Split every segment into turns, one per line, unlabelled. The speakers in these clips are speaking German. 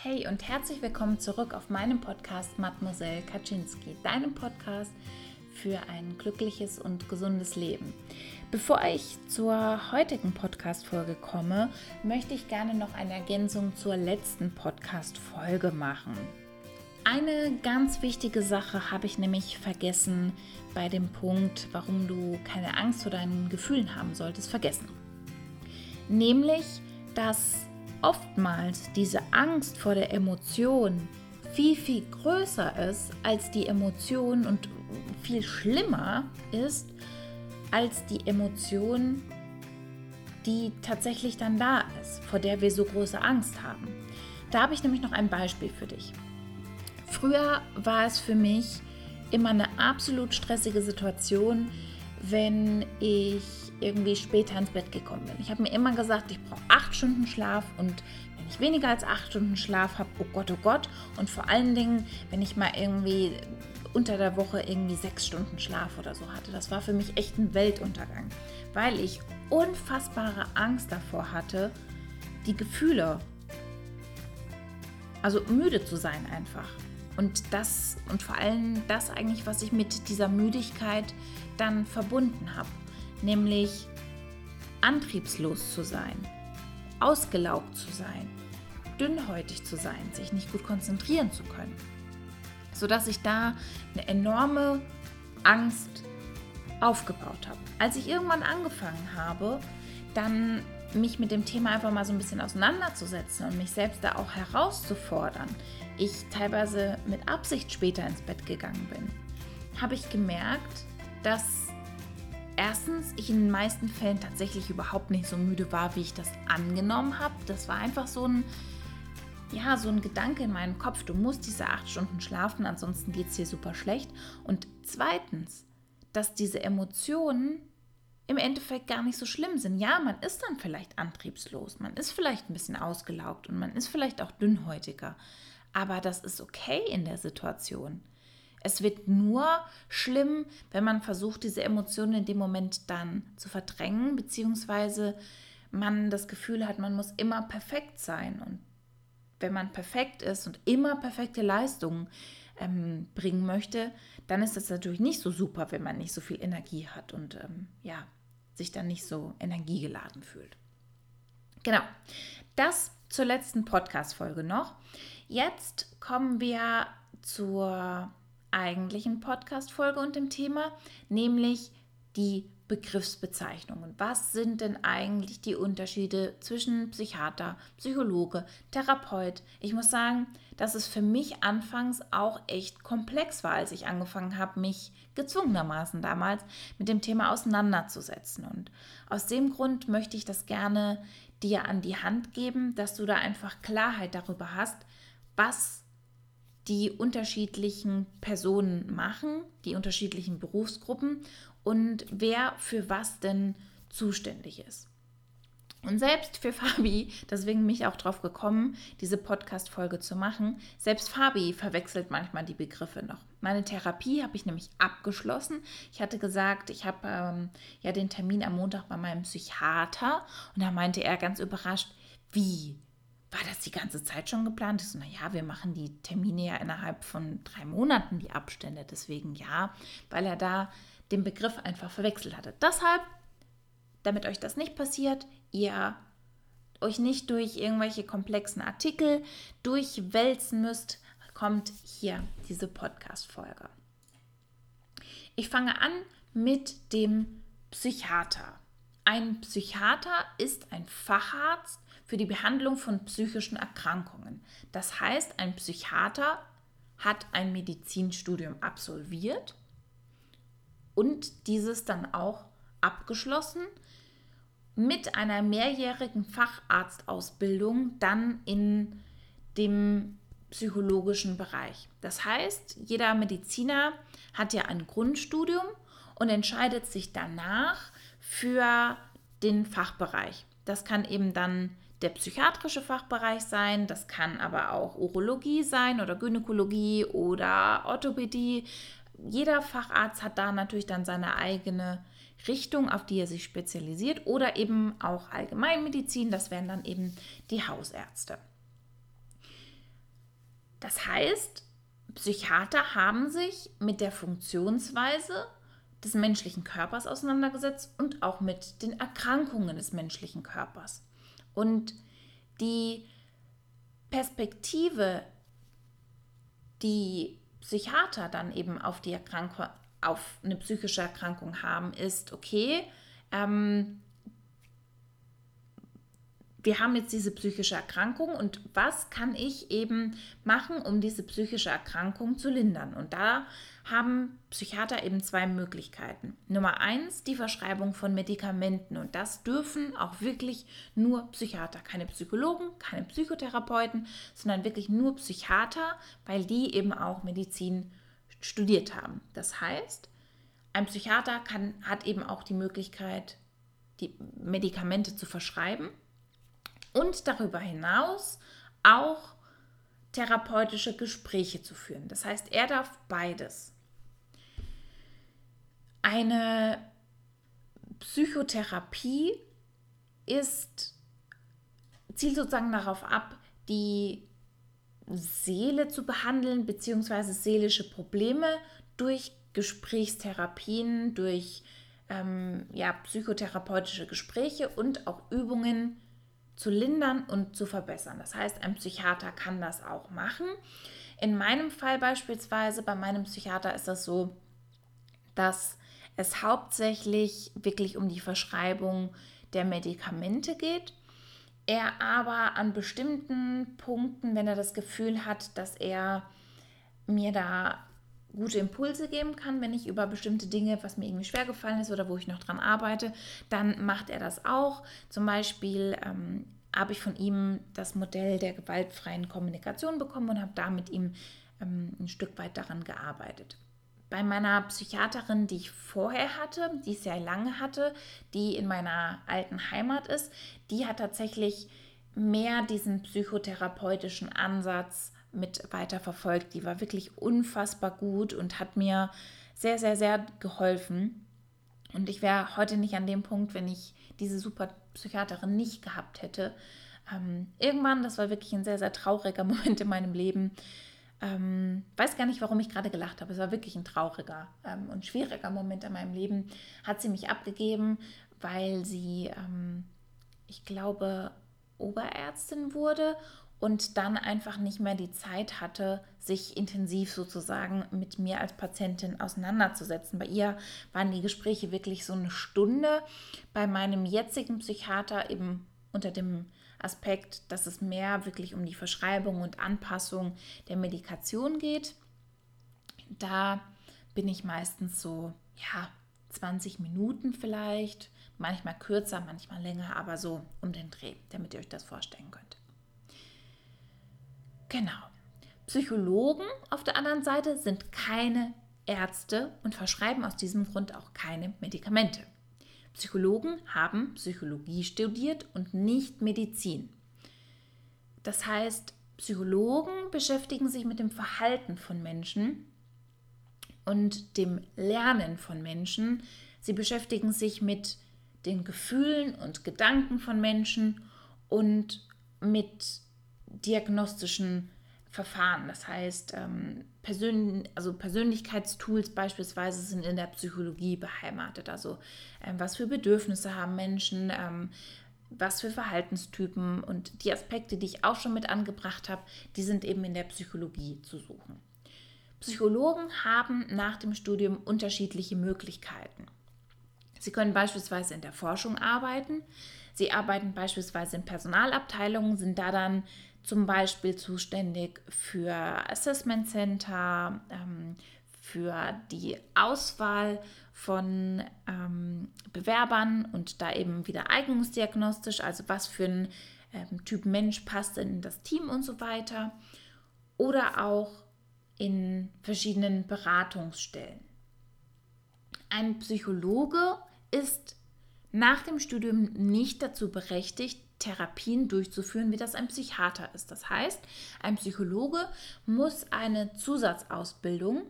Hey und herzlich willkommen zurück auf meinem Podcast Mademoiselle Kaczynski, deinem Podcast für ein glückliches und gesundes Leben. Bevor ich zur heutigen Podcast-Folge komme, möchte ich gerne noch eine Ergänzung zur letzten Podcast-Folge machen. Eine ganz wichtige Sache habe ich nämlich vergessen bei dem Punkt, warum du keine Angst vor deinen Gefühlen haben solltest, vergessen. Nämlich, dass oftmals diese Angst vor der Emotion viel, viel größer ist als die Emotion und viel schlimmer ist als die Emotion, die tatsächlich dann da ist, vor der wir so große Angst haben. Da habe ich nämlich noch ein Beispiel für dich. Früher war es für mich immer eine absolut stressige Situation, wenn ich irgendwie später ins Bett gekommen bin. Ich habe mir immer gesagt, ich brauche acht Stunden Schlaf und wenn ich weniger als acht Stunden Schlaf habe, oh Gott, oh Gott. Und vor allen Dingen, wenn ich mal irgendwie unter der Woche irgendwie sechs Stunden Schlaf oder so hatte. Das war für mich echt ein Weltuntergang, weil ich unfassbare Angst davor hatte, die Gefühle, also müde zu sein einfach. Und das und vor allem das eigentlich, was ich mit dieser Müdigkeit dann verbunden habe nämlich antriebslos zu sein, ausgelaugt zu sein, dünnhäutig zu sein, sich nicht gut konzentrieren zu können. Sodass ich da eine enorme Angst aufgebaut habe. Als ich irgendwann angefangen habe, dann mich mit dem Thema einfach mal so ein bisschen auseinanderzusetzen und mich selbst da auch herauszufordern, ich teilweise mit Absicht später ins Bett gegangen bin, habe ich gemerkt, dass erstens ich in den meisten Fällen tatsächlich überhaupt nicht so müde war, wie ich das angenommen habe. Das war einfach so ein, ja, so ein Gedanke in meinem Kopf. Du musst diese acht Stunden schlafen, ansonsten geht es dir super schlecht. Und zweitens, dass diese Emotionen im Endeffekt gar nicht so schlimm sind. Ja, man ist dann vielleicht antriebslos, man ist vielleicht ein bisschen ausgelaugt und man ist vielleicht auch dünnhäutiger. Aber das ist okay in der Situation. Es wird nur schlimm, wenn man versucht, diese Emotionen in dem Moment dann zu verdrängen, beziehungsweise man das Gefühl hat, man muss immer perfekt sein. Und wenn man perfekt ist und immer perfekte Leistungen ähm, bringen möchte, dann ist das natürlich nicht so super, wenn man nicht so viel Energie hat und ähm, ja, sich dann nicht so energiegeladen fühlt. Genau, das zur letzten Podcast-Folge noch. Jetzt kommen wir zur eigentlichen Podcast-Folge und dem Thema, nämlich die Begriffsbezeichnungen. Was sind denn eigentlich die Unterschiede zwischen Psychiater, Psychologe, Therapeut? Ich muss sagen, dass es für mich anfangs auch echt komplex war, als ich angefangen habe, mich gezwungenermaßen damals mit dem Thema auseinanderzusetzen. Und aus dem Grund möchte ich das gerne dir an die Hand geben, dass du da einfach Klarheit darüber hast, was die unterschiedlichen Personen machen, die unterschiedlichen Berufsgruppen und wer für was denn zuständig ist. Und selbst für Fabi, deswegen mich auch drauf gekommen, diese Podcast-Folge zu machen, selbst Fabi verwechselt manchmal die Begriffe noch. Meine Therapie habe ich nämlich abgeschlossen. Ich hatte gesagt, ich habe ähm, ja den Termin am Montag bei meinem Psychiater und da meinte er ganz überrascht, wie? War das die ganze Zeit schon geplant? Ich so, naja, wir machen die Termine ja innerhalb von drei Monaten, die Abstände. Deswegen ja, weil er da den Begriff einfach verwechselt hatte. Deshalb, damit euch das nicht passiert, ihr euch nicht durch irgendwelche komplexen Artikel durchwälzen müsst, kommt hier diese Podcast-Folge. Ich fange an mit dem Psychiater. Ein Psychiater ist ein Facharzt für die Behandlung von psychischen Erkrankungen. Das heißt, ein Psychiater hat ein Medizinstudium absolviert und dieses dann auch abgeschlossen mit einer mehrjährigen Facharztausbildung dann in dem psychologischen Bereich. Das heißt, jeder Mediziner hat ja ein Grundstudium und entscheidet sich danach für den Fachbereich. Das kann eben dann der psychiatrische Fachbereich sein, das kann aber auch Urologie sein oder Gynäkologie oder Orthopädie. Jeder Facharzt hat da natürlich dann seine eigene Richtung, auf die er sich spezialisiert oder eben auch Allgemeinmedizin, das wären dann eben die Hausärzte. Das heißt, Psychiater haben sich mit der Funktionsweise des menschlichen Körpers auseinandergesetzt und auch mit den Erkrankungen des menschlichen Körpers. Und die Perspektive, die Psychiater dann eben auf die Erkrankung, auf eine psychische Erkrankung haben, ist, okay, ähm, wir haben jetzt diese psychische Erkrankung und was kann ich eben machen, um diese psychische Erkrankung zu lindern? Und da haben Psychiater eben zwei Möglichkeiten. Nummer eins, die Verschreibung von Medikamenten. Und das dürfen auch wirklich nur Psychiater, keine Psychologen, keine Psychotherapeuten, sondern wirklich nur Psychiater, weil die eben auch Medizin studiert haben. Das heißt, ein Psychiater kann, hat eben auch die Möglichkeit, die Medikamente zu verschreiben und darüber hinaus auch therapeutische Gespräche zu führen. Das heißt, er darf beides. Eine Psychotherapie ist, zielt sozusagen darauf ab, die Seele zu behandeln, beziehungsweise seelische Probleme durch Gesprächstherapien, durch ähm, ja, psychotherapeutische Gespräche und auch Übungen zu lindern und zu verbessern. Das heißt, ein Psychiater kann das auch machen. In meinem Fall beispielsweise, bei meinem Psychiater ist das so, dass es hauptsächlich wirklich um die Verschreibung der Medikamente geht. Er aber an bestimmten Punkten, wenn er das Gefühl hat, dass er mir da gute Impulse geben kann, wenn ich über bestimmte Dinge, was mir irgendwie schwer gefallen ist oder wo ich noch dran arbeite, dann macht er das auch. Zum Beispiel ähm, habe ich von ihm das Modell der gewaltfreien Kommunikation bekommen und habe da mit ihm ähm, ein Stück weit daran gearbeitet. Bei meiner Psychiaterin, die ich vorher hatte, die ich sehr lange hatte, die in meiner alten Heimat ist, die hat tatsächlich mehr diesen psychotherapeutischen Ansatz mit weiter verfolgt. Die war wirklich unfassbar gut und hat mir sehr, sehr, sehr geholfen. Und ich wäre heute nicht an dem Punkt, wenn ich diese super Psychiaterin nicht gehabt hätte. Ähm, irgendwann, das war wirklich ein sehr, sehr trauriger Moment in meinem Leben. Ähm, weiß gar nicht, warum ich gerade gelacht habe. Es war wirklich ein trauriger ähm, und schwieriger Moment in meinem Leben. Hat sie mich abgegeben, weil sie, ähm, ich glaube, Oberärztin wurde und dann einfach nicht mehr die Zeit hatte, sich intensiv sozusagen mit mir als Patientin auseinanderzusetzen. Bei ihr waren die Gespräche wirklich so eine Stunde. Bei meinem jetzigen Psychiater eben unter dem Aspekt, dass es mehr wirklich um die Verschreibung und Anpassung der Medikation geht. Da bin ich meistens so, ja, 20 Minuten vielleicht, manchmal kürzer, manchmal länger, aber so um den Dreh, damit ihr euch das vorstellen könnt. Genau. Psychologen auf der anderen Seite sind keine Ärzte und verschreiben aus diesem Grund auch keine Medikamente. Psychologen haben Psychologie studiert und nicht Medizin. Das heißt, Psychologen beschäftigen sich mit dem Verhalten von Menschen und dem Lernen von Menschen. Sie beschäftigen sich mit den Gefühlen und Gedanken von Menschen und mit diagnostischen Verfahren. Das heißt, ähm, Persön also Persönlichkeitstools beispielsweise sind in der Psychologie beheimatet. Also ähm, was für Bedürfnisse haben Menschen, ähm, was für Verhaltenstypen und die Aspekte, die ich auch schon mit angebracht habe, die sind eben in der Psychologie zu suchen. Psychologen haben nach dem Studium unterschiedliche Möglichkeiten. Sie können beispielsweise in der Forschung arbeiten. Sie arbeiten beispielsweise in Personalabteilungen, sind da dann zum Beispiel zuständig für Assessment Center, ähm, für die Auswahl von ähm, Bewerbern und da eben wieder eignungsdiagnostisch, also was für ein ähm, Typ Mensch passt in das Team und so weiter. Oder auch in verschiedenen Beratungsstellen. Ein Psychologe ist nach dem Studium nicht dazu berechtigt, Therapien durchzuführen, wie das ein Psychiater ist. Das heißt, ein Psychologe muss eine Zusatzausbildung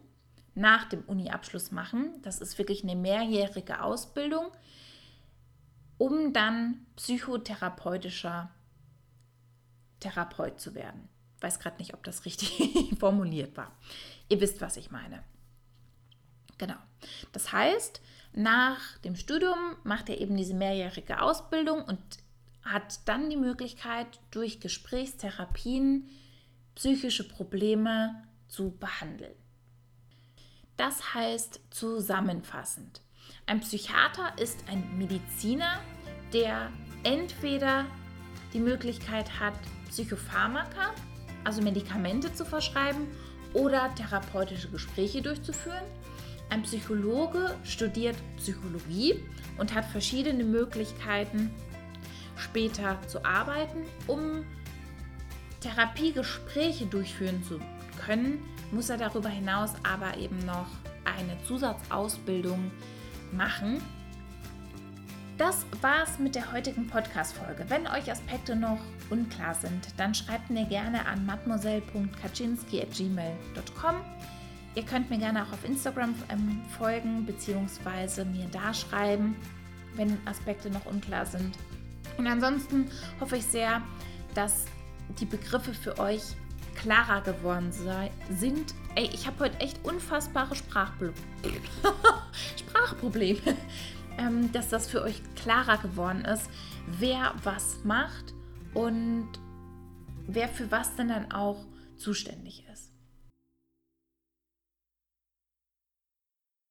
nach dem Uni-Abschluss machen. Das ist wirklich eine mehrjährige Ausbildung, um dann psychotherapeutischer Therapeut zu werden. weiß gerade nicht, ob das richtig formuliert war. Ihr wisst, was ich meine. Genau. Das heißt, nach dem Studium macht er eben diese mehrjährige Ausbildung und hat dann die Möglichkeit, durch Gesprächstherapien psychische Probleme zu behandeln. Das heißt zusammenfassend, ein Psychiater ist ein Mediziner, der entweder die Möglichkeit hat, Psychopharmaka, also Medikamente zu verschreiben oder therapeutische Gespräche durchzuführen. Ein Psychologe studiert Psychologie und hat verschiedene Möglichkeiten, später zu arbeiten. Um Therapiegespräche durchführen zu können, muss er darüber hinaus aber eben noch eine Zusatzausbildung machen. Das war's mit der heutigen Podcast-Folge. Wenn euch Aspekte noch unklar sind, dann schreibt mir gerne an mademoiselle.kaczynski.gmail.com. Ihr könnt mir gerne auch auf Instagram ähm, folgen bzw. mir da schreiben, wenn Aspekte noch unklar sind. Und ansonsten hoffe ich sehr, dass die Begriffe für euch klarer geworden sei, sind. Ey, ich habe heute echt unfassbare Sprachprobleme. Sprachprobleme. ähm, dass das für euch klarer geworden ist, wer was macht und wer für was denn dann auch zuständig ist.